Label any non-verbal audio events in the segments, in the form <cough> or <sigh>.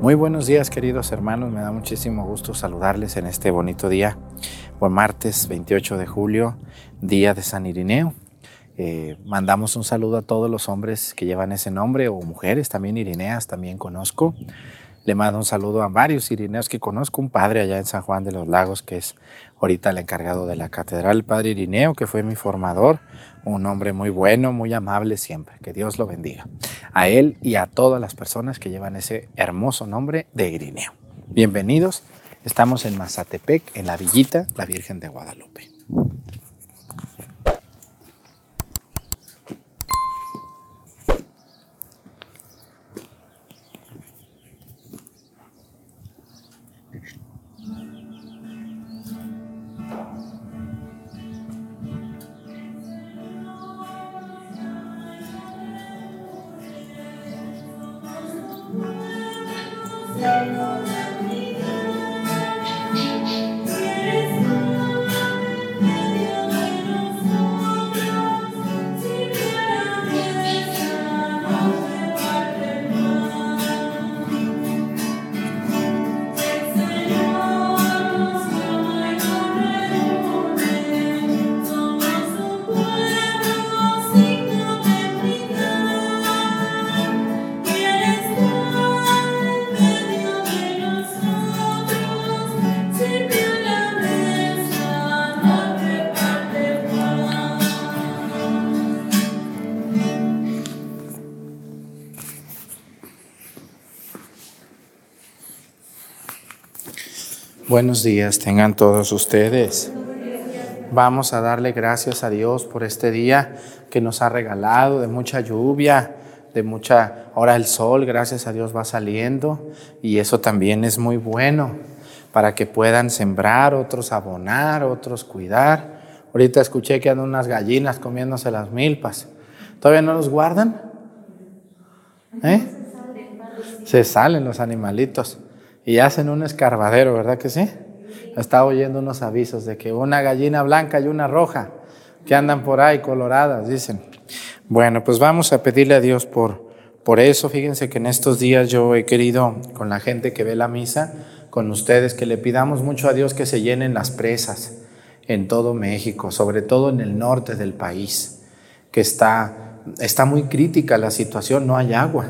Muy buenos días queridos hermanos, me da muchísimo gusto saludarles en este bonito día, buen martes 28 de julio, día de San Irineo. Eh, mandamos un saludo a todos los hombres que llevan ese nombre o mujeres, también Irineas, también conozco. Le mando un saludo a varios irineos que conozco, un padre allá en San Juan de los Lagos que es ahorita el encargado de la catedral, el padre Irineo, que fue mi formador, un hombre muy bueno, muy amable siempre, que Dios lo bendiga. A él y a todas las personas que llevan ese hermoso nombre de Irineo. Bienvenidos, estamos en Mazatepec, en la villita, la Virgen de Guadalupe. Buenos días, tengan todos ustedes. Vamos a darle gracias a Dios por este día que nos ha regalado de mucha lluvia, de mucha, ahora el sol, gracias a Dios va saliendo y eso también es muy bueno para que puedan sembrar, otros abonar, otros cuidar. Ahorita escuché que andan unas gallinas comiéndose las milpas. ¿Todavía no los guardan? ¿Eh? Se salen los animalitos y hacen un escarbadero, ¿verdad que sí? Estaba oyendo unos avisos de que una gallina blanca y una roja que andan por ahí coloradas, dicen. Bueno, pues vamos a pedirle a Dios por, por eso. Fíjense que en estos días yo he querido, con la gente que ve la misa, con ustedes, que le pidamos mucho a Dios que se llenen las presas en todo México, sobre todo en el norte del país, que está, está muy crítica la situación, no hay agua.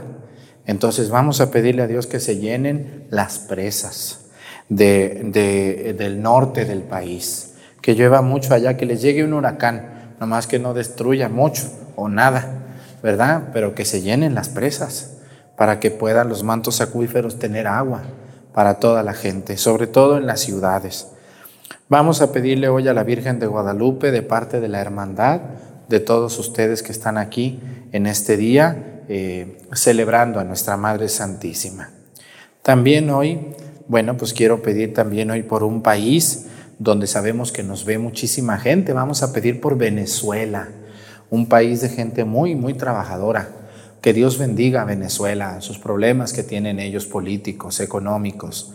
Entonces vamos a pedirle a Dios que se llenen las presas de, del norte del país, que llueva mucho allá, que les llegue un huracán, nomás que no destruya mucho o nada, ¿verdad? Pero que se llenen las presas para que puedan los mantos acuíferos tener agua para toda la gente, sobre todo en las ciudades. Vamos a pedirle hoy a la Virgen de Guadalupe, de parte de la hermandad, de todos ustedes que están aquí en este día, eh, celebrando a nuestra Madre Santísima. También hoy, bueno, pues quiero pedir también hoy por un país donde sabemos que nos ve muchísima gente. Vamos a pedir por Venezuela, un país de gente muy, muy trabajadora. Que Dios bendiga a Venezuela, sus problemas que tienen ellos políticos, económicos,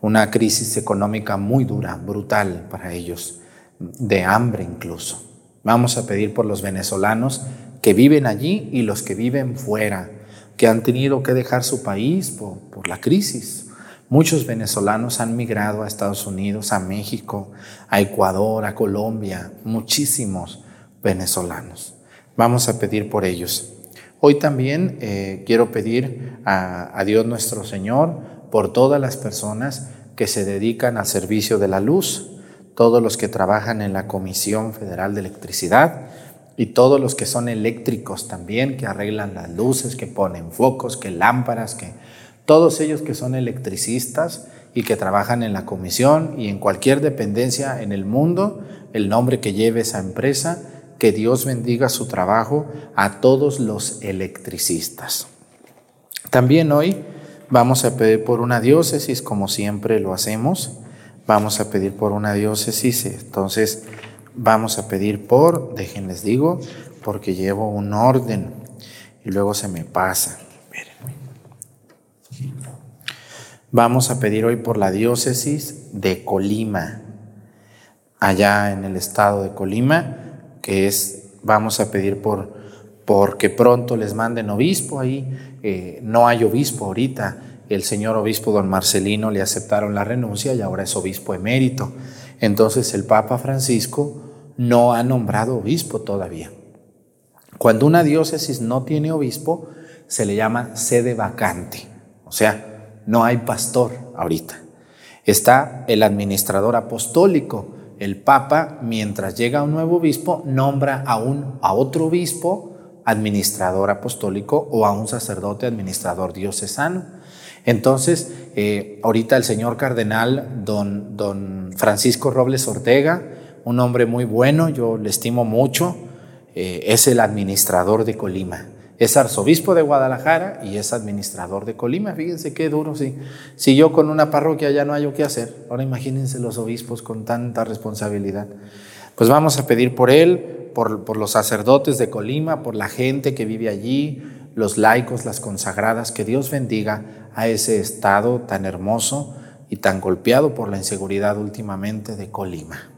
una crisis económica muy dura, brutal para ellos, de hambre incluso. Vamos a pedir por los venezolanos que viven allí y los que viven fuera, que han tenido que dejar su país por, la crisis. Muchos venezolanos han migrado a Estados Unidos, a México, a Ecuador, a Colombia, muchísimos venezolanos. Vamos a pedir por ellos. Hoy también eh, quiero pedir a, a Dios nuestro Señor por todas las personas que se dedican al servicio de la luz, todos los que trabajan en la Comisión Federal de Electricidad, y todos los que son eléctricos también, que arreglan las luces, que ponen focos, que lámparas, que todos ellos que son electricistas y que trabajan en la comisión y en cualquier dependencia en el mundo, el nombre que lleve esa empresa, que Dios bendiga su trabajo a todos los electricistas. También hoy vamos a pedir por una diócesis, como siempre lo hacemos, vamos a pedir por una diócesis, entonces Vamos a pedir por, déjenles digo, porque llevo un orden y luego se me pasa. Vamos a pedir hoy por la diócesis de Colima, allá en el estado de Colima, que es, vamos a pedir por porque pronto les manden obispo ahí. Eh, no hay obispo ahorita el señor obispo don Marcelino le aceptaron la renuncia y ahora es obispo emérito. Entonces el Papa Francisco no ha nombrado obispo todavía. Cuando una diócesis no tiene obispo, se le llama sede vacante. O sea, no hay pastor ahorita. Está el administrador apostólico. El Papa, mientras llega un nuevo obispo, nombra a, un, a otro obispo administrador apostólico o a un sacerdote administrador diocesano. Entonces, eh, ahorita el señor cardenal, don, don Francisco Robles Ortega, un hombre muy bueno, yo le estimo mucho, eh, es el administrador de Colima. Es arzobispo de Guadalajara y es administrador de Colima. Fíjense qué duro, sí. Si yo con una parroquia ya no hay qué hacer, ahora imagínense los obispos con tanta responsabilidad. Pues vamos a pedir por él, por, por los sacerdotes de Colima, por la gente que vive allí, los laicos, las consagradas, que Dios bendiga a ese estado tan hermoso y tan golpeado por la inseguridad últimamente de Colima.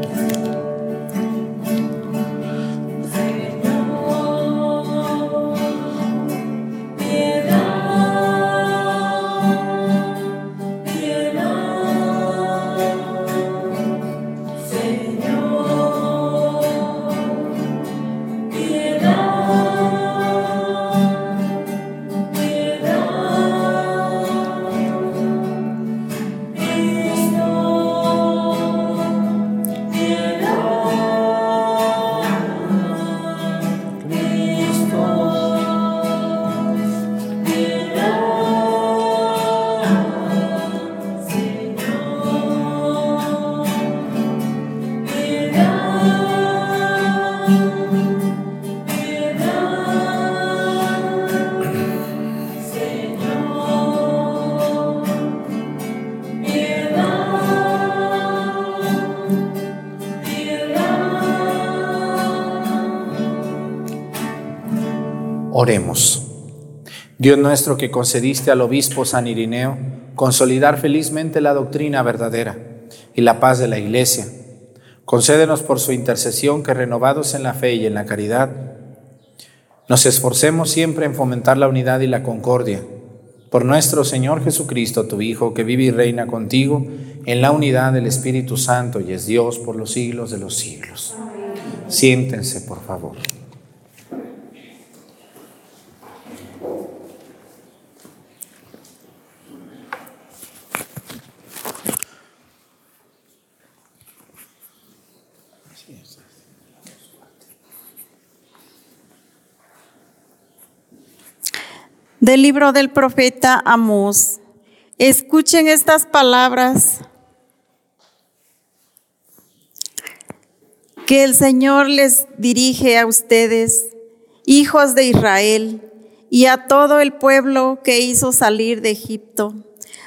Oremos. Dios nuestro que concediste al obispo San Irineo consolidar felizmente la doctrina verdadera y la paz de la iglesia, concédenos por su intercesión que renovados en la fe y en la caridad, nos esforcemos siempre en fomentar la unidad y la concordia. Por nuestro Señor Jesucristo, tu Hijo, que vive y reina contigo en la unidad del Espíritu Santo y es Dios por los siglos de los siglos. Siéntense, por favor. Del libro del profeta Amós. Escuchen estas palabras que el Señor les dirige a ustedes, hijos de Israel, y a todo el pueblo que hizo salir de Egipto.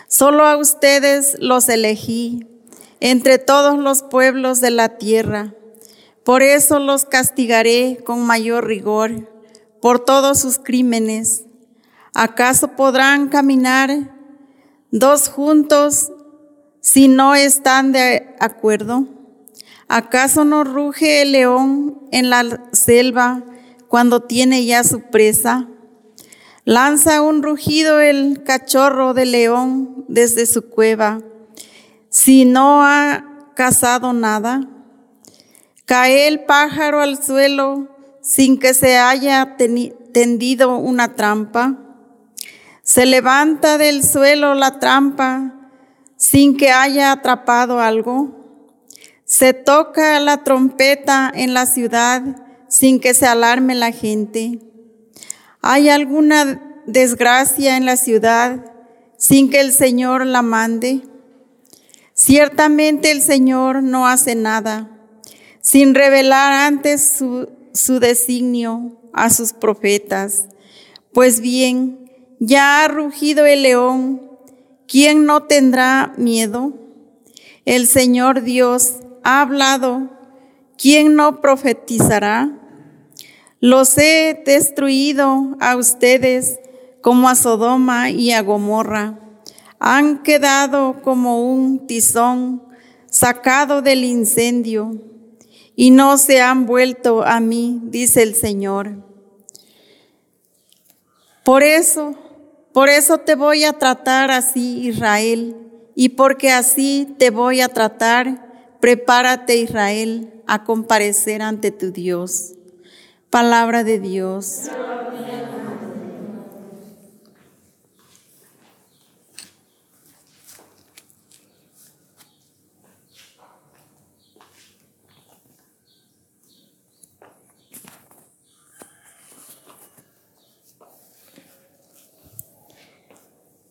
Solo a ustedes los elegí entre todos los pueblos de la tierra. Por eso los castigaré con mayor rigor por todos sus crímenes ¿Acaso podrán caminar dos juntos si no están de acuerdo? ¿Acaso no ruge el león en la selva cuando tiene ya su presa? Lanza un rugido el cachorro de león desde su cueva, si no ha cazado nada. Cae el pájaro al suelo sin que se haya tendido una trampa. Se levanta del suelo la trampa sin que haya atrapado algo. Se toca la trompeta en la ciudad sin que se alarme la gente. ¿Hay alguna desgracia en la ciudad sin que el Señor la mande? Ciertamente el Señor no hace nada sin revelar antes su, su designio a sus profetas. Pues bien, ya ha rugido el león, ¿quién no tendrá miedo? El Señor Dios ha hablado, ¿quién no profetizará? Los he destruido a ustedes como a Sodoma y a Gomorra. Han quedado como un tizón sacado del incendio y no se han vuelto a mí, dice el Señor. Por eso, por eso te voy a tratar así, Israel, y porque así te voy a tratar, prepárate, Israel, a comparecer ante tu Dios. Palabra de Dios.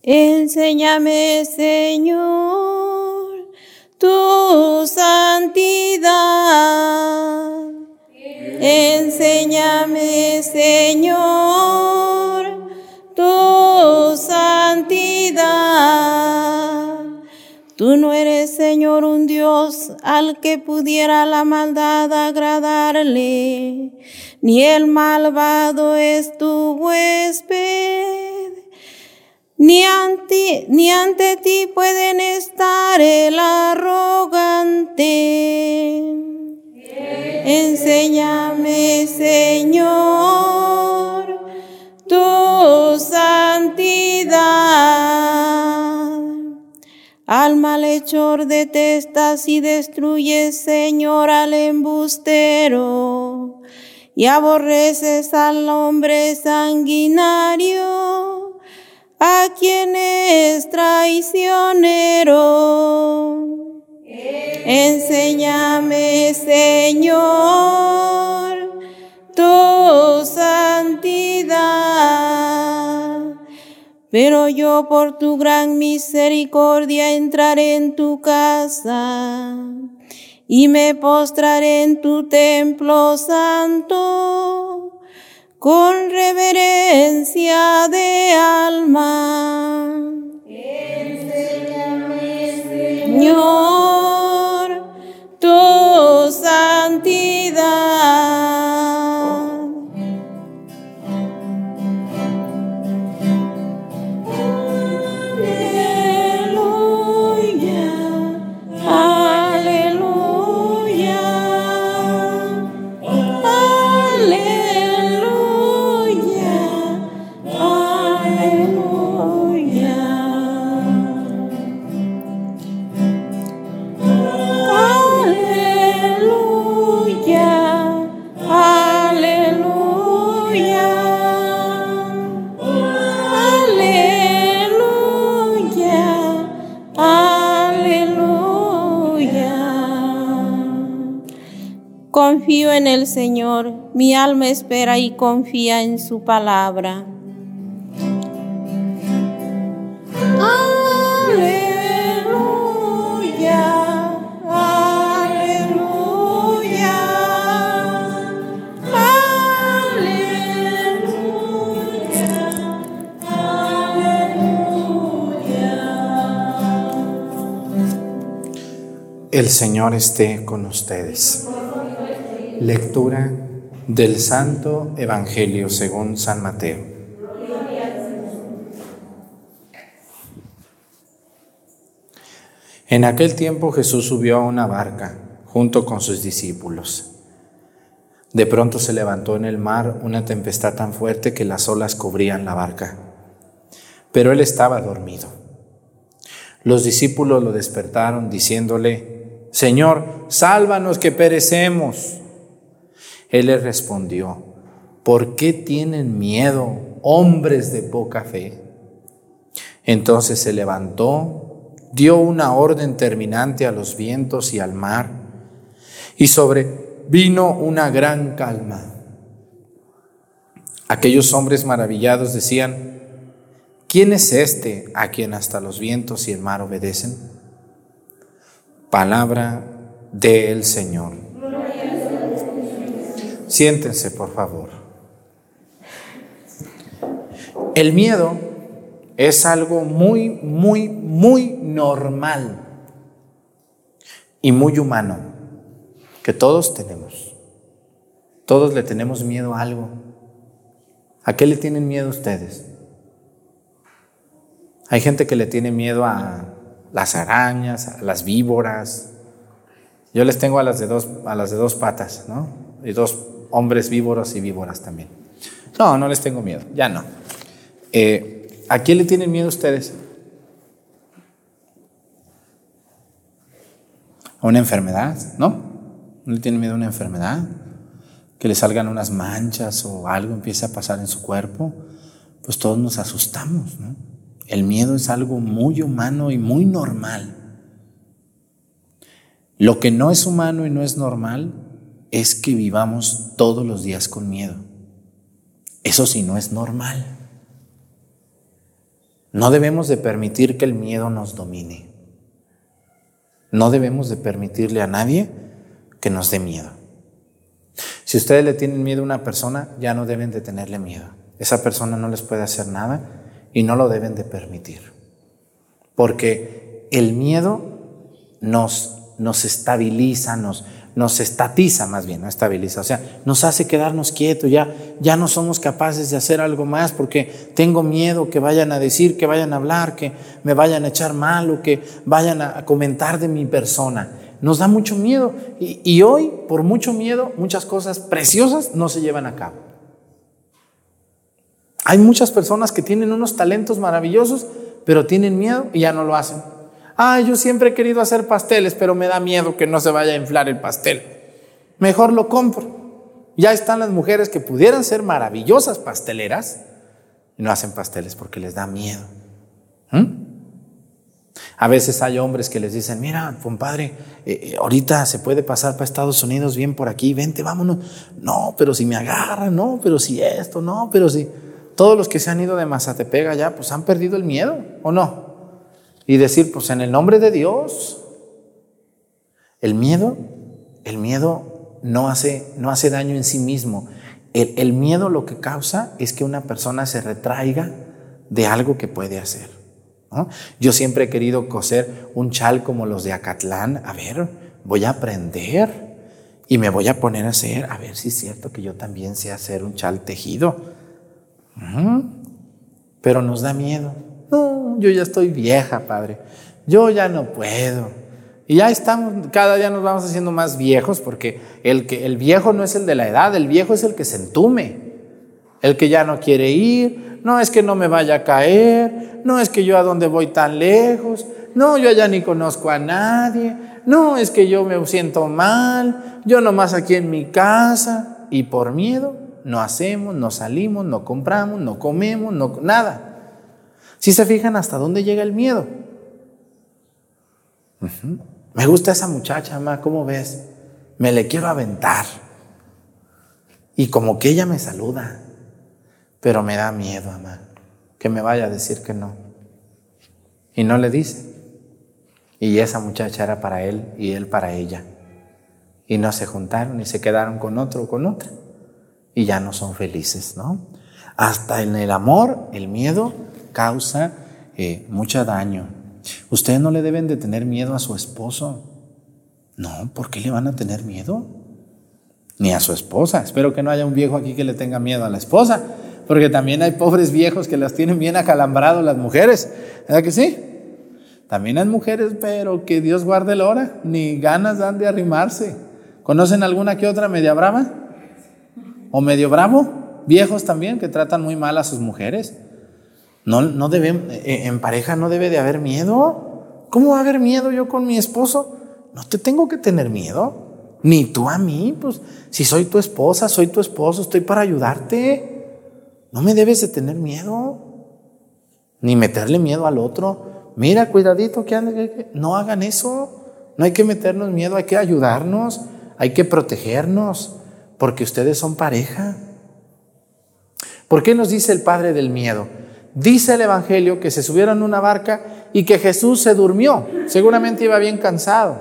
Enséñame, Señor, tu santidad. Enséñame, Señor, tu santidad. Tú no eres, Señor, un Dios al que pudiera la maldad agradarle, ni el malvado es tu huésped ni ante, ni ante ti pueden estar el arrogante. Enséñame, Señor, tu santidad. Al malhechor detestas y destruyes, Señor, al embustero, y aborreces al hombre sanguinario a quien es traicionero. Enséñame, Señor, tu santidad. Pero yo por tu gran misericordia entraré en tu casa y me postraré en tu templo santo con reverencia de alma. Enséñame, Señor, tu en el Señor, mi alma espera y confía en su palabra. Aleluya, aleluya, El Señor esté con ustedes. Lectura del Santo Evangelio según San Mateo. En aquel tiempo Jesús subió a una barca junto con sus discípulos. De pronto se levantó en el mar una tempestad tan fuerte que las olas cubrían la barca. Pero él estaba dormido. Los discípulos lo despertaron diciéndole, Señor, sálvanos que perecemos. Él les respondió, ¿por qué tienen miedo, hombres de poca fe? Entonces se levantó, dio una orden terminante a los vientos y al mar, y sobrevino una gran calma. Aquellos hombres maravillados decían, ¿quién es este a quien hasta los vientos y el mar obedecen? Palabra del Señor. Siéntense, por favor. El miedo es algo muy, muy, muy normal y muy humano que todos tenemos. Todos le tenemos miedo a algo. ¿A qué le tienen miedo ustedes? Hay gente que le tiene miedo a las arañas, a las víboras. Yo les tengo a las de dos, a las de dos patas, ¿no? Y dos hombres víboros y víboras también. No, no les tengo miedo, ya no. Eh, ¿A quién le tienen miedo ustedes? ¿A una enfermedad? ¿No? ¿No le tienen miedo a una enfermedad? Que le salgan unas manchas o algo empiece a pasar en su cuerpo. Pues todos nos asustamos, ¿no? El miedo es algo muy humano y muy normal. Lo que no es humano y no es normal es que vivamos todos los días con miedo. Eso sí no es normal. No debemos de permitir que el miedo nos domine. No debemos de permitirle a nadie que nos dé miedo. Si ustedes le tienen miedo a una persona, ya no deben de tenerle miedo. Esa persona no les puede hacer nada y no lo deben de permitir. Porque el miedo nos, nos estabiliza, nos, nos estatiza más bien, no estabiliza, o sea, nos hace quedarnos quietos, ya, ya no somos capaces de hacer algo más porque tengo miedo que vayan a decir, que vayan a hablar, que me vayan a echar mal o que vayan a comentar de mi persona. Nos da mucho miedo y, y hoy, por mucho miedo, muchas cosas preciosas no se llevan a cabo. Hay muchas personas que tienen unos talentos maravillosos, pero tienen miedo y ya no lo hacen. Ah, yo siempre he querido hacer pasteles, pero me da miedo que no se vaya a inflar el pastel. Mejor lo compro. Ya están las mujeres que pudieran ser maravillosas pasteleras y no hacen pasteles porque les da miedo. ¿Mm? A veces hay hombres que les dicen, mira, compadre, eh, ahorita se puede pasar para Estados Unidos bien por aquí, vente, vámonos. No, pero si me agarran, no, pero si esto, no, pero si... Todos los que se han ido de Mazatepec allá, pues han perdido el miedo, ¿o no? Y decir, pues en el nombre de Dios. El miedo, el miedo no hace, no hace daño en sí mismo. El, el, miedo lo que causa es que una persona se retraiga de algo que puede hacer. Yo siempre he querido coser un chal como los de Acatlán. A ver, voy a aprender y me voy a poner a hacer, a ver si es cierto que yo también sé hacer un chal tejido. Pero nos da miedo. No, yo ya estoy vieja, padre. Yo ya no puedo. Y ya estamos, cada día nos vamos haciendo más viejos porque el, que, el viejo no es el de la edad, el viejo es el que se entume, el que ya no quiere ir, no es que no me vaya a caer, no es que yo a dónde voy tan lejos, no, yo ya ni conozco a nadie, no, es que yo me siento mal, yo nomás aquí en mi casa y por miedo no hacemos, no salimos, no compramos, no comemos, no, nada. Si se fijan hasta dónde llega el miedo. Me gusta esa muchacha, mamá, ¿cómo ves? Me le quiero aventar. Y como que ella me saluda, pero me da miedo, mamá, que me vaya a decir que no. Y no le dice. Y esa muchacha era para él y él para ella. Y no se juntaron y se quedaron con otro o con otra. Y ya no son felices, ¿no? Hasta en el amor, el miedo causa eh, mucho daño. Ustedes no le deben de tener miedo a su esposo. No, ¿por qué le van a tener miedo? Ni a su esposa. Espero que no haya un viejo aquí que le tenga miedo a la esposa, porque también hay pobres viejos que las tienen bien acalambrados las mujeres. ¿Verdad que sí? También hay mujeres, pero que Dios guarde la hora, ni ganas dan de arrimarse. ¿Conocen alguna que otra media brava? ¿O medio bravo? Viejos también que tratan muy mal a sus mujeres. No, debe, eh, en pareja no debe de haber miedo. ¿Cómo va a haber miedo yo con mi esposo? No te tengo que tener miedo. Ni tú a mí, pues si soy tu esposa, soy tu esposo, estoy para ayudarte. No me debes de tener miedo. Ni meterle miedo al otro. Mira, cuidadito, que no hagan eso. No hay que meternos miedo, hay que ayudarnos, hay que protegernos, porque ustedes son pareja. ¿Por qué nos dice el Padre del miedo? Dice el Evangelio que se subieron a una barca y que Jesús se durmió. Seguramente iba bien cansado.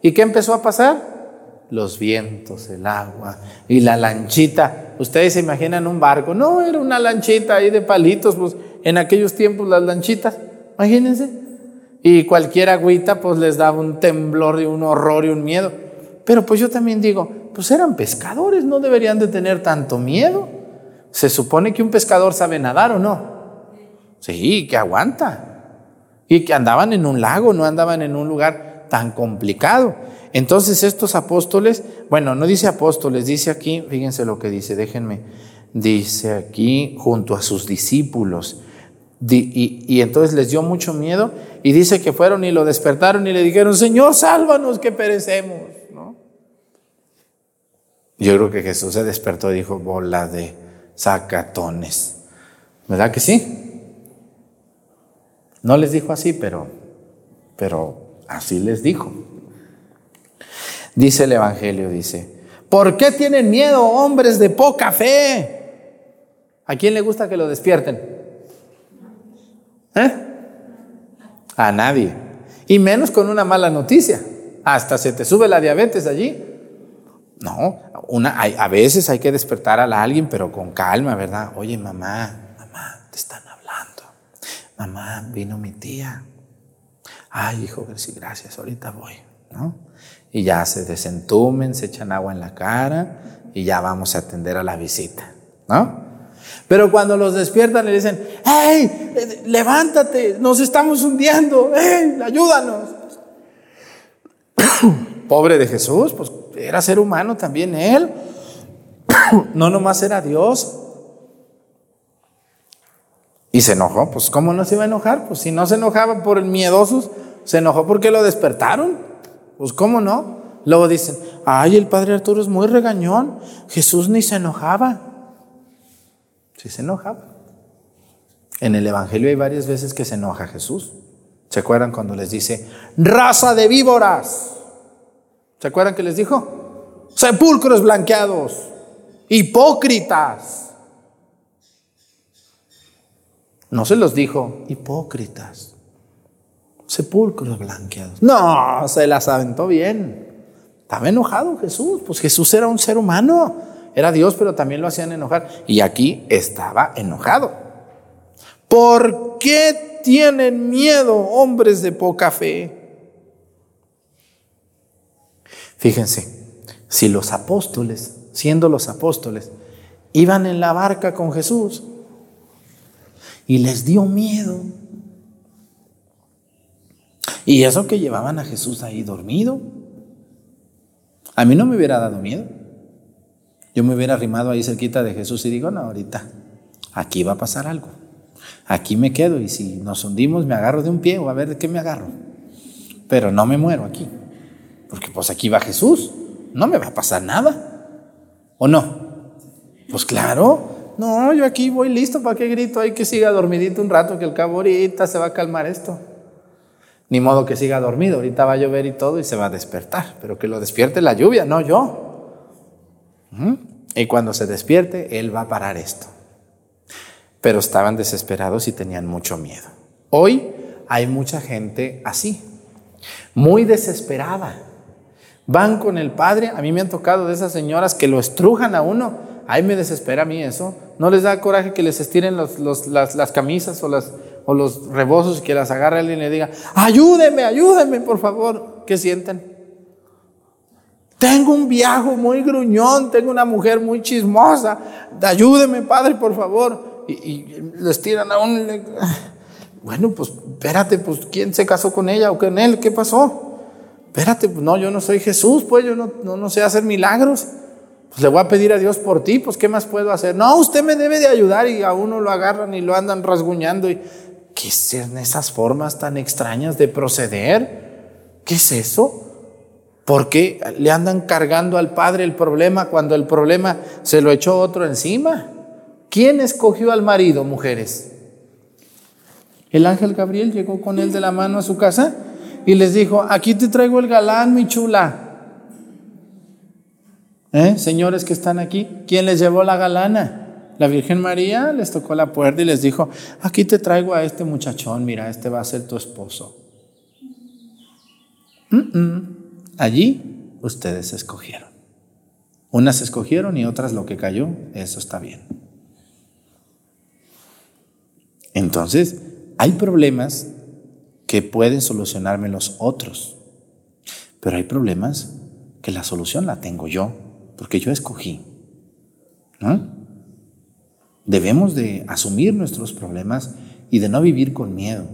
¿Y qué empezó a pasar? Los vientos, el agua y la lanchita. Ustedes se imaginan un barco. No, era una lanchita ahí de palitos. Pues en aquellos tiempos las lanchitas. Imagínense. Y cualquier agüita pues les daba un temblor y un horror y un miedo. Pero pues yo también digo, pues eran pescadores, no deberían de tener tanto miedo. Se supone que un pescador sabe nadar o no. Sí, que aguanta. Y que andaban en un lago, no andaban en un lugar tan complicado. Entonces estos apóstoles, bueno, no dice apóstoles, dice aquí, fíjense lo que dice, déjenme, dice aquí junto a sus discípulos. Y, entonces les dio mucho miedo y dice que fueron y lo despertaron y le dijeron, Señor, sálvanos que perecemos. ¿no? Yo creo que Jesús se despertó y dijo, bola de sacatones. ¿Verdad que sí? No les dijo así, pero, pero así les dijo. Dice el Evangelio, dice, ¿por qué tienen miedo hombres de poca fe? ¿A quién le gusta que lo despierten? ¿Eh? A nadie. Y menos con una mala noticia. Hasta se te sube la diabetes allí. No, una, a veces hay que despertar a alguien, pero con calma, ¿verdad? Oye, mamá, mamá, te están. Mamá, vino mi tía. Ay, hijo, sí, gracias, ahorita voy, ¿no? Y ya se desentumen, se echan agua en la cara y ya vamos a atender a la visita, ¿no? Pero cuando los despiertan le dicen, ¡hey! Levántate, nos estamos hundiendo, ¡hey! Ayúdanos. <coughs> Pobre de Jesús, pues era ser humano también él. <coughs> no nomás era Dios. Y se enojó, pues ¿cómo no se iba a enojar? Pues si no se enojaba por el miedosos, se enojó porque lo despertaron. Pues ¿cómo no? Luego dicen, ay, el padre Arturo es muy regañón, Jesús ni se enojaba. Sí se enojaba. En el Evangelio hay varias veces que se enoja Jesús. ¿Se acuerdan cuando les dice, raza de víboras? ¿Se acuerdan que les dijo? Sepulcros blanqueados, hipócritas. No se los dijo, hipócritas, sepulcros blanqueados. No, se las aventó bien. Estaba enojado Jesús, pues Jesús era un ser humano. Era Dios, pero también lo hacían enojar. Y aquí estaba enojado. ¿Por qué tienen miedo hombres de poca fe? Fíjense, si los apóstoles, siendo los apóstoles, iban en la barca con Jesús y les dio miedo, y eso que llevaban a Jesús ahí dormido, a mí no me hubiera dado miedo. Yo me hubiera arrimado ahí cerquita de Jesús y digo, no, ahorita, aquí va a pasar algo. Aquí me quedo y si nos hundimos me agarro de un pie o a ver de qué me agarro. Pero no me muero aquí. Porque pues aquí va Jesús. No me va a pasar nada. ¿O no? Pues claro. No, yo aquí voy listo. ¿Para qué grito? Hay que siga dormidito un rato que el cabo ahorita se va a calmar esto. Ni modo que siga dormido. Ahorita va a llover y todo y se va a despertar. Pero que lo despierte la lluvia, no yo. Y cuando se despierte, Él va a parar esto. Pero estaban desesperados y tenían mucho miedo. Hoy hay mucha gente así, muy desesperada. Van con el Padre, a mí me han tocado de esas señoras que lo estrujan a uno. Ay, me desespera a mí eso. ¿No les da coraje que les estiren las, camisas o, las, o los rebozos y que las agarre alguien y le diga, ayúdeme, ayúdeme, por favor? ¿Qué sienten? Tengo un viejo muy gruñón, tengo una mujer muy chismosa. Ayúdeme, padre, por favor. Y, les tiran a un... Bueno, pues espérate, pues ¿quién se casó con ella o con él? ¿Qué pasó? Espérate, pues no, yo no soy Jesús, pues yo no, no, no sé hacer milagros. Pues le voy a pedir a Dios por ti, pues ¿qué más puedo hacer? No, usted me debe de ayudar y a uno lo agarran y lo andan rasguñando. Y, ¿Qué son esas formas tan extrañas de proceder? ¿Qué es eso? ¿Por qué le andan cargando al padre el problema cuando el problema se lo echó otro encima? ¿Quién escogió al marido, mujeres? El ángel Gabriel llegó con él de la mano a su casa y les dijo, aquí te traigo el galán, mi chula. ¿Eh? Señores que están aquí, ¿quién les llevó la galana? La Virgen María les tocó la puerta y les dijo, aquí te traigo a este muchachón, mira, este va a ser tu esposo. Allí ustedes escogieron. Unas escogieron y otras lo que cayó, eso está bien. Entonces, hay problemas que pueden solucionarme los otros, pero hay problemas que la solución la tengo yo, porque yo escogí. Debemos de asumir nuestros problemas y de no vivir con miedo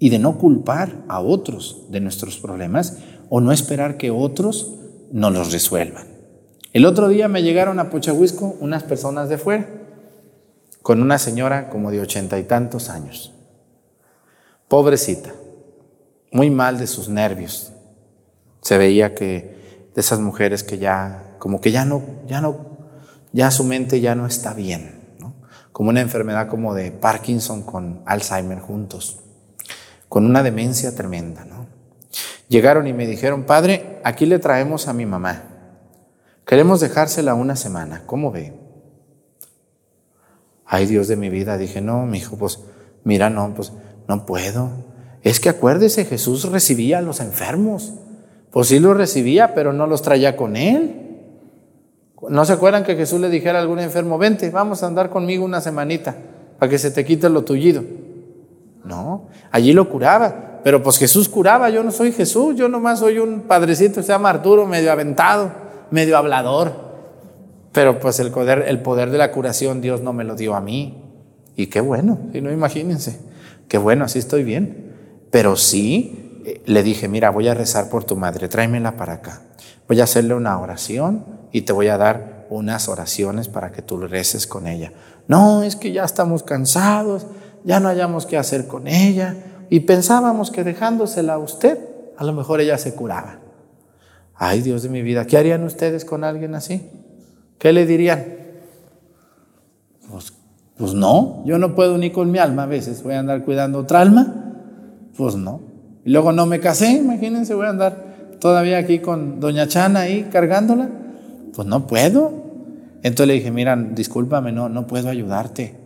y de no culpar a otros de nuestros problemas o no esperar que otros nos los resuelvan. El otro día me llegaron a Pochahuisco unas personas de fuera con una señora como de ochenta y tantos años. Pobrecita, muy mal de sus nervios. Se veía que de esas mujeres que ya, como que ya no, ya no, ya su mente ya no está bien, como una enfermedad como de Parkinson con Alzheimer juntos, con una demencia tremenda. ¿no? Llegaron y me dijeron, padre, aquí le traemos a mi mamá. Queremos dejársela una semana, ¿cómo ve? Ay, Dios de mi vida, dije, no, mi hijo, pues, mira, no, pues, no puedo. Es que acuérdese, Jesús recibía a los enfermos. Pues sí los recibía, pero no los traía con él. ¿No se acuerdan que Jesús le dijera a algún enfermo, vente, vamos a andar conmigo una semanita para que se te quite lo tullido? No, allí lo curaba, pero pues Jesús curaba, yo no soy Jesús, yo nomás soy un padrecito, se llama Arturo, medio aventado medio hablador, pero pues el poder, el poder de la curación Dios no me lo dio a mí. Y qué bueno, si no imagínense, qué bueno, así estoy bien. Pero sí, le dije, mira, voy a rezar por tu madre, tráemela para acá. Voy a hacerle una oración y te voy a dar unas oraciones para que tú reces con ella. No, es que ya estamos cansados, ya no hayamos qué hacer con ella. Y pensábamos que dejándosela a usted, a lo mejor ella se curaba. Ay, Dios de mi vida, ¿qué harían ustedes con alguien así? ¿Qué le dirían? Pues, pues, no, yo no puedo ni con mi alma a veces, voy a andar cuidando otra alma. Pues no. Y luego no me casé, imagínense, voy a andar todavía aquí con doña Chana ahí cargándola. Pues no puedo. Entonces le dije, mira, discúlpame, no, no puedo ayudarte.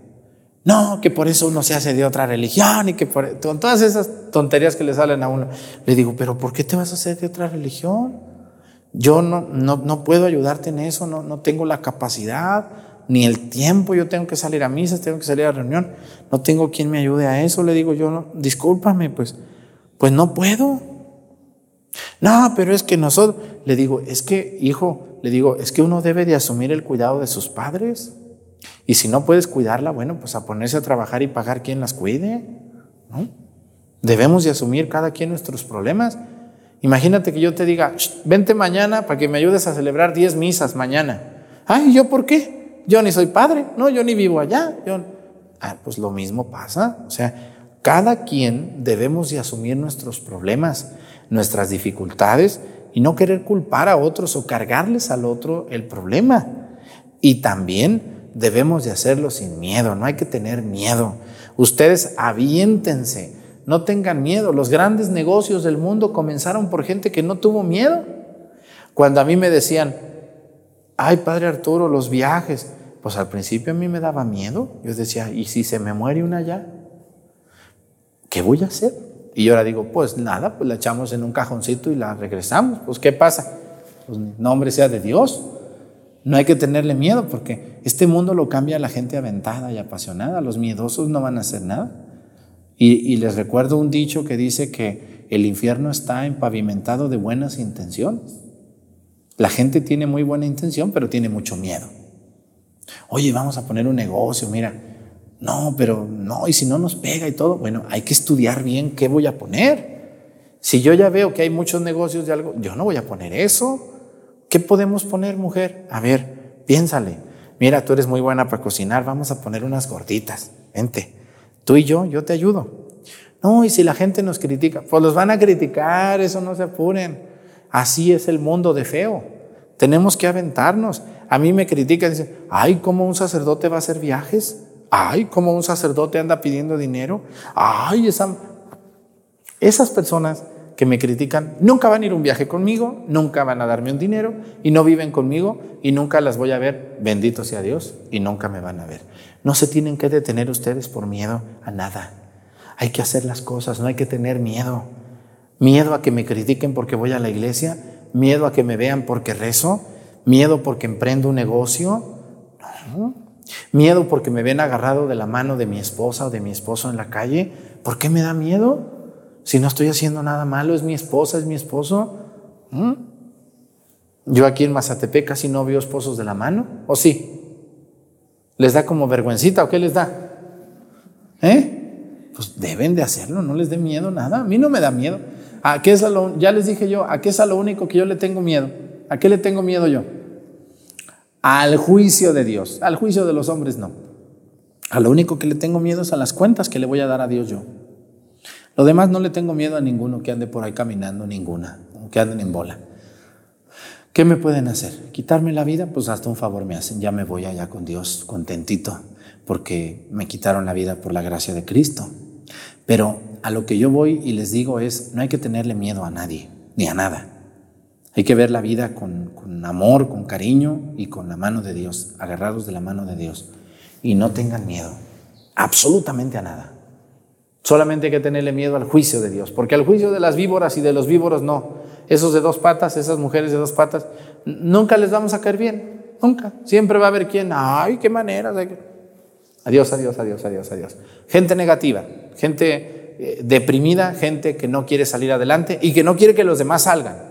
No, que por eso uno se hace de otra religión y que por con todas esas tonterías que le salen a uno. Le digo, pero ¿por qué te vas a hacer de otra religión? Yo no, no, puedo ayudarte en eso, no, no tengo la capacidad ni el tiempo. Yo tengo que salir a misas, tengo que salir a reunión. No tengo quien me ayude a eso. Le digo yo, no, discúlpame, pues, pues no puedo. No, pero es que nosotros, le digo, es que, hijo, le digo, es que uno debe de asumir el cuidado de sus padres. Y si no puedes cuidarla, bueno, pues a ponerse a trabajar y pagar quien las cuide. ¿no? Debemos de asumir cada quien nuestros problemas. Imagínate que yo te diga, vente mañana para que me ayudes a celebrar 10 misas mañana. Ay, ¿yo por qué? Yo ni soy padre, no, yo ni vivo allá. Yo... Ah, pues lo mismo pasa. O sea, cada quien debemos de asumir nuestros problemas, nuestras dificultades y no querer culpar a otros o cargarles al otro el problema. Y también debemos de hacerlo sin miedo, no hay que tener miedo. Ustedes aviéntense no tengan miedo. Los grandes negocios del mundo comenzaron por gente que no tuvo miedo. Cuando a mí me decían, ay, padre Arturo, los viajes, pues al principio a mí me daba miedo. Yo decía, ¿y si se me muere una ya? ¿Qué voy a hacer? Y yo ahora digo, pues nada, pues la echamos en un cajoncito y la regresamos. Pues ¿qué pasa? Pues nombre sea de Dios. No hay que tenerle miedo porque este mundo lo cambia la gente aventada y apasionada. Los miedosos no van a hacer nada. Y, les recuerdo un dicho que dice que el infierno está empavimentado de buenas intenciones. La gente tiene muy buena intención, pero tiene mucho miedo. Oye, vamos a poner un negocio, mira. No, pero no, y si no nos pega y todo, bueno, hay que estudiar bien qué voy a poner. Si yo ya veo que hay muchos negocios de algo, yo no voy a poner eso. ¿Qué podemos poner, mujer? A ver, piénsale. Mira, tú eres muy buena para cocinar, vamos a poner unas gorditas. Vente. Tú y yo, yo te ayudo. No, y si la gente nos critica, pues los van a criticar, eso no se apuren. Así es el mundo de feo. Tenemos que aventarnos. A mí me critican, dicen, ay, ¿cómo un sacerdote va a hacer viajes? Ay, como un sacerdote anda pidiendo dinero. Ay, esa... esas personas que me critican nunca van a ir un viaje conmigo, nunca van a darme un dinero y no viven conmigo y nunca las voy a ver, bendito sea Dios, y nunca me van a ver. No se tienen que detener ustedes por miedo a nada. Hay que hacer las cosas, no hay que tener miedo. Miedo a que me critiquen porque voy a la iglesia, miedo a que me vean porque rezo, miedo porque emprendo un negocio, miedo porque me ven agarrado de la mano de mi esposa o de mi esposo en la calle. ¿Por qué me da miedo? Si no estoy haciendo nada malo, es mi esposa, es mi esposo. ¿Mm? Yo aquí en Mazatepec casi no veo esposos de la mano, ¿o sí? ¿Les da como vergüencita o qué les da? ¿Eh? Pues deben de hacerlo, no les dé miedo nada. A mí no me da miedo. ¿A qué es lo, ya les dije yo, ¿a qué es a lo único que yo le tengo miedo? ¿A qué le tengo miedo yo? Al juicio de Dios. Al juicio de los hombres no. A lo único que le tengo miedo es a las cuentas que le voy a dar a Dios yo. Lo demás no le tengo miedo a ninguno que ande por ahí caminando, ninguna, que anden en bola. ¿Qué me pueden hacer? ¿Quitarme la vida? Pues hasta un favor me hacen. Ya me voy allá con Dios contentito porque me quitaron la vida por la gracia de Cristo. Pero a lo que yo voy y les digo es, no hay que tenerle miedo a nadie, ni a nada. Hay que ver la vida con, amor, con cariño y con la mano de Dios, agarrados de la mano de Dios. Y no tengan miedo, absolutamente a nada. Solamente hay que tenerle miedo al juicio de Dios, porque al juicio de las víboras y de los víboros no. Esos de dos patas, esas mujeres de dos patas, nunca les vamos a caer bien, nunca. Siempre va a haber quien, ay, qué manera. Adiós, adiós, adiós, adiós, adiós. Gente negativa, gente eh, deprimida, gente que no quiere salir adelante y que no quiere que los demás salgan.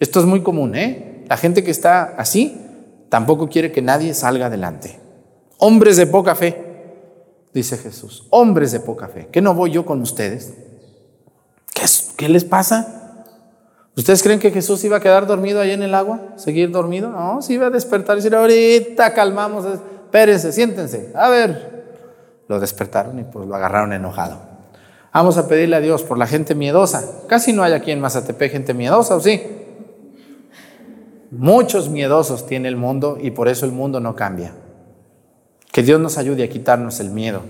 Esto es muy común, ¿eh? La gente que está así tampoco quiere que nadie salga adelante. Hombres de poca fe, dice Jesús. Hombres de poca fe. ¿Qué no voy yo con ustedes? ¿Qué, ¿Qué les pasa? ¿Ustedes creen que Jesús iba a quedar dormido ahí en el agua? ¿Seguir dormido? No, se iba a despertar y decir, ahorita calmamos, espérense, siéntense. A ver, lo despertaron y pues lo agarraron enojado. Vamos a pedirle a Dios por la gente miedosa. Casi no hay aquí en Mazatepec gente miedosa, ¿o sí? Muchos miedosos tiene el mundo y por eso el mundo no cambia. Que Dios nos ayude a quitarnos el miedo,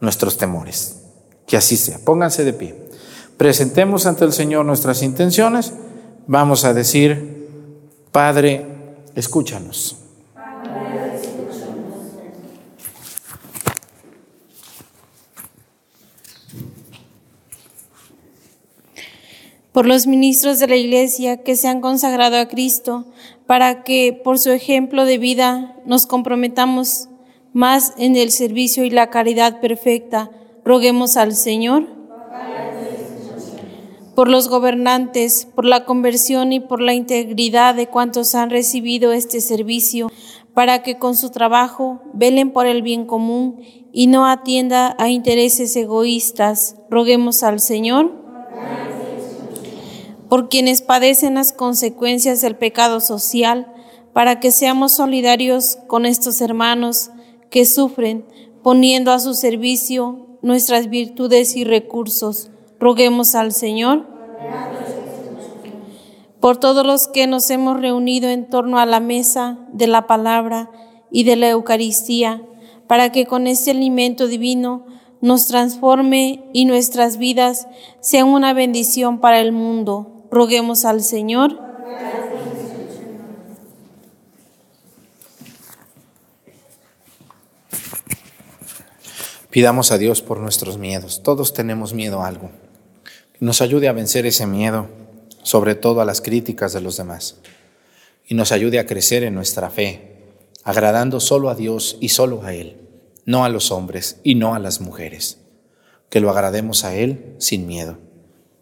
nuestros temores. Que así sea. Pónganse de pie. Presentemos ante el Señor nuestras intenciones. Vamos a decir, Padre, escúchanos. Por los ministros de la Iglesia que se han consagrado a Cristo, para que por su ejemplo de vida nos comprometamos más en el servicio y la caridad perfecta. Roguemos al Señor. Por los gobernantes, por la conversión y por la integridad de cuantos han recibido este servicio, para que con su trabajo velen por el bien común y no atienda a intereses egoístas. Roguemos al Señor por quienes padecen las consecuencias del pecado social, para que seamos solidarios con estos hermanos que sufren, poniendo a su servicio nuestras virtudes y recursos. Roguemos al Señor. Por todos los que nos hemos reunido en torno a la mesa de la palabra y de la Eucaristía, para que con este alimento divino nos transforme y nuestras vidas sean una bendición para el mundo. Roguemos al Señor. Pidamos a Dios por nuestros miedos. Todos tenemos miedo a algo. Que nos ayude a vencer ese miedo, sobre todo a las críticas de los demás. Y nos ayude a crecer en nuestra fe, agradando solo a Dios y solo a Él, no a los hombres y no a las mujeres. Que lo agrademos a Él sin miedo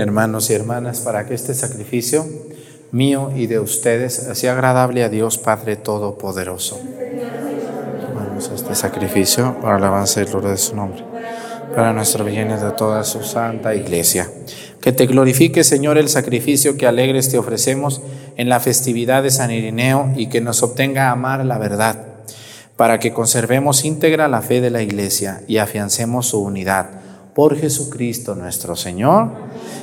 Hermanos y hermanas para que este sacrificio mío y de ustedes sea agradable a Dios Padre Todopoderoso. Vamos a este sacrificio para la alabanza y gloria de su nombre, para nuestro bien y de toda su santa iglesia. Que te glorifique, Señor, el sacrificio que alegres te ofrecemos en la festividad de San Irineo y que nos obtenga amar la verdad, para que conservemos íntegra la fe de la iglesia y afiancemos su unidad. Por Jesucristo nuestro Señor,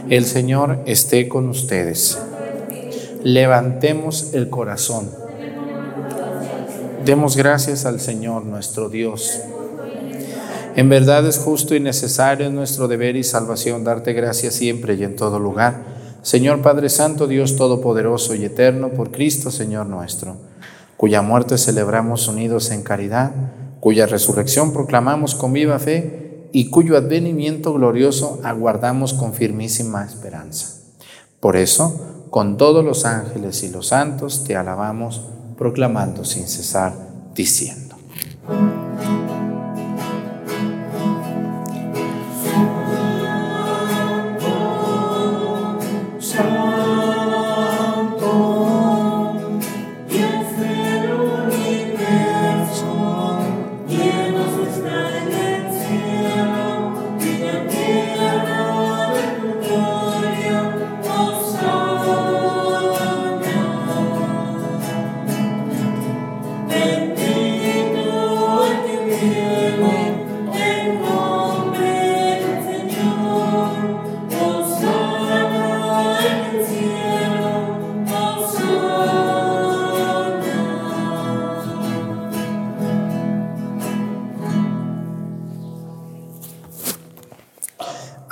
el Señor esté con ustedes. Levantemos el corazón. Demos gracias al Señor nuestro Dios. En verdad es justo y necesario nuestro deber y salvación darte gracias siempre y en todo lugar. Señor Padre Santo, Dios Todopoderoso y Eterno, por Cristo Señor nuestro, cuya muerte celebramos unidos en caridad, cuya resurrección proclamamos con viva fe y cuyo advenimiento glorioso aguardamos con firmísima esperanza. Por eso, con todos los ángeles y los santos te alabamos, proclamando sin cesar, diciendo.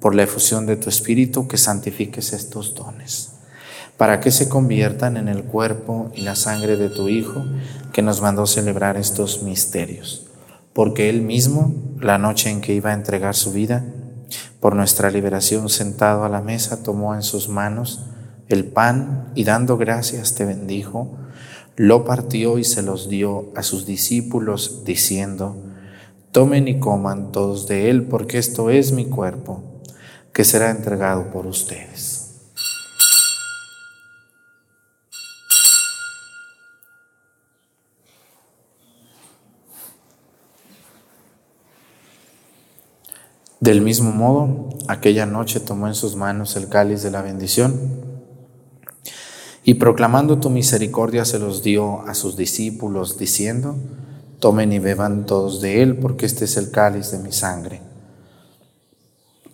por la efusión de tu Espíritu, que santifiques estos dones, para que se conviertan en el cuerpo y la sangre de tu Hijo, que nos mandó celebrar estos misterios. Porque Él mismo, la noche en que iba a entregar su vida, por nuestra liberación sentado a la mesa, tomó en sus manos el pan y dando gracias te bendijo, lo partió y se los dio a sus discípulos, diciendo, Tomen y coman todos de él, porque esto es mi cuerpo que será entregado por ustedes. Del mismo modo, aquella noche tomó en sus manos el cáliz de la bendición y proclamando tu misericordia se los dio a sus discípulos, diciendo, tomen y beban todos de él, porque este es el cáliz de mi sangre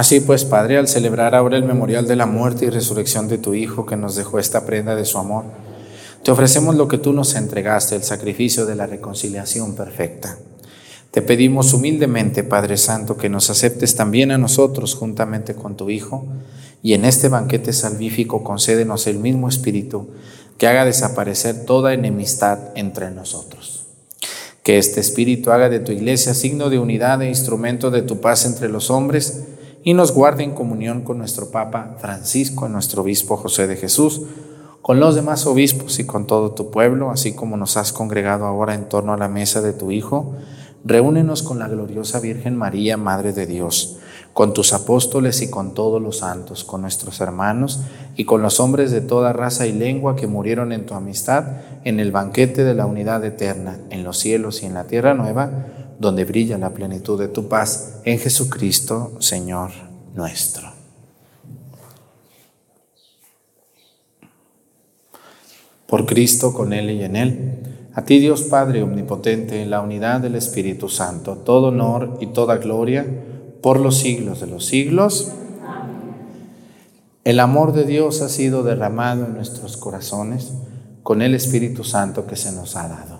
Así pues, Padre, al celebrar ahora el memorial de la muerte y resurrección de tu Hijo que nos dejó esta prenda de su amor, te ofrecemos lo que tú nos entregaste, el sacrificio de la reconciliación perfecta. Te pedimos humildemente, Padre Santo, que nos aceptes también a nosotros juntamente con tu Hijo, y en este banquete salvífico concédenos el mismo Espíritu que haga desaparecer toda enemistad entre nosotros. Que este Espíritu haga de tu iglesia signo de unidad e instrumento de tu paz entre los hombres, y nos guarde en comunión con nuestro Papa Francisco, nuestro obispo José de Jesús, con los demás obispos y con todo tu pueblo, así como nos has congregado ahora en torno a la mesa de tu Hijo, reúnenos con la gloriosa Virgen María, Madre de Dios, con tus apóstoles y con todos los santos, con nuestros hermanos y con los hombres de toda raza y lengua que murieron en tu amistad en el banquete de la unidad eterna, en los cielos y en la tierra nueva, donde brilla la plenitud de tu paz, en Jesucristo, Señor nuestro. Por Cristo, con Él y en Él. A ti Dios Padre Omnipotente, en la unidad del Espíritu Santo, todo honor y toda gloria por los siglos de los siglos. El amor de Dios ha sido derramado en nuestros corazones con el Espíritu Santo que se nos ha dado.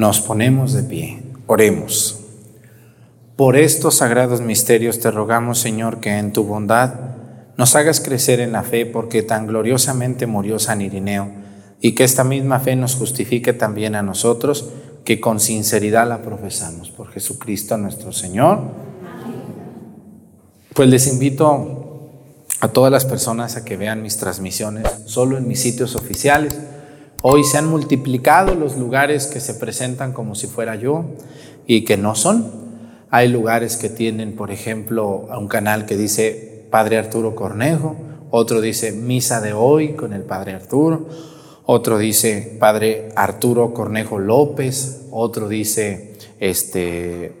Nos ponemos de pie. Oremos. Por estos sagrados misterios te rogamos, Señor, que en tu bondad nos hagas crecer en la fe, porque tan gloriosamente murió San Irineo, y que esta misma fe nos justifique también a nosotros, que con sinceridad la profesamos. Por Jesucristo nuestro Señor. Pues les invito a todas las personas a que vean mis transmisiones solo en mis sitios oficiales. Hoy se han multiplicado los lugares que se presentan como si fuera yo y que no son. Hay lugares que tienen, por ejemplo, un canal que dice Padre Arturo Cornejo, otro dice Misa de hoy con el Padre Arturo, otro dice Padre Arturo Cornejo López, otro dice este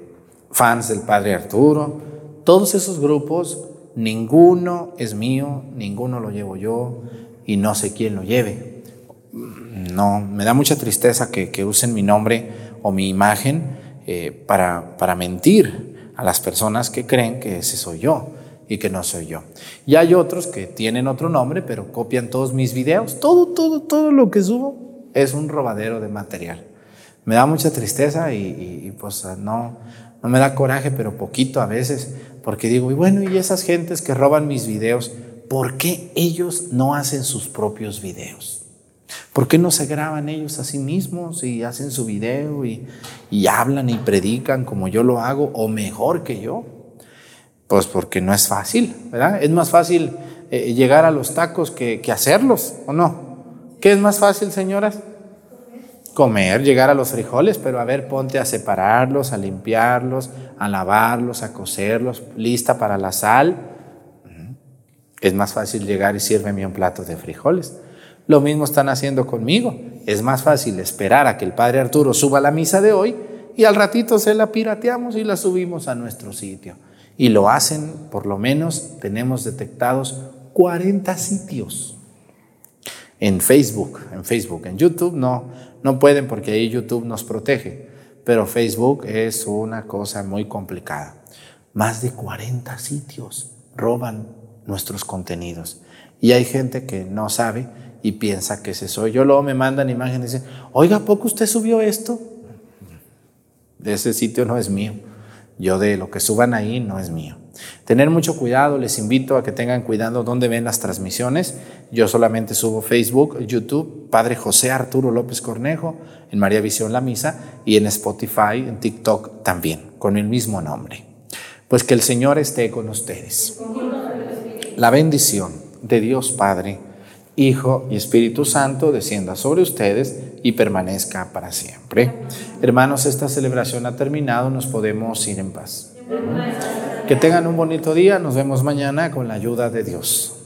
fans del Padre Arturo. Todos esos grupos, ninguno es mío, ninguno lo llevo yo y no sé quién lo lleve no, me da mucha tristeza que, usen mi nombre o mi imagen eh, para, para mentir a las personas que creen que ese soy yo y que no soy yo. Y hay otros que tienen otro nombre, pero copian todos mis videos. Todo, todo, todo lo que subo es un robadero de material. Me da mucha tristeza y, pues no, no me da coraje, pero poquito a veces, porque digo, y bueno, y esas gentes que roban mis videos, ¿por qué ellos no hacen sus propios videos? ¿Por qué no se graban ellos a sí mismos y hacen su video y, hablan y predican como yo lo hago o mejor que yo? Pues porque no es fácil, ¿verdad? Es más fácil eh, llegar a los tacos que, que hacerlos, ¿o no? ¿Qué es más fácil, señoras? Comer, llegar a los frijoles, pero a ver, ponte a separarlos, a limpiarlos, a lavarlos, a cocerlos, lista para la sal. Es más fácil llegar y sírveme un plato de frijoles. Lo mismo están haciendo conmigo. Es más fácil esperar a que el Padre Arturo suba la misa de hoy y al ratito se la pirateamos y la subimos a nuestro sitio. Y lo hacen, por lo menos tenemos detectados 40 sitios. En Facebook, en Facebook, en YouTube no, no pueden porque ahí YouTube nos protege, pero Facebook es una cosa muy complicada. Más de 40 sitios roban nuestros contenidos. Y hay gente que no sabe y piensa que ese soy yo. Luego me mandan imágenes y dicen, oiga, ¿poco usted subió esto? De ese sitio no es mío. Yo de lo que suban ahí no es mío. Tener mucho cuidado, les invito a que tengan cuidado donde ven las transmisiones. Yo solamente subo Facebook, YouTube, Padre José Arturo López Cornejo, en María Visión La Misa y en Spotify, en TikTok también, con el mismo nombre. Pues que el Señor esté con ustedes. La bendición de Dios Padre Hijo y Espíritu Santo descienda sobre ustedes y permanezca para siempre. Hermanos, esta celebración ha terminado, nos podemos ir en paz. Que tengan un bonito día, nos vemos mañana con la ayuda de Dios.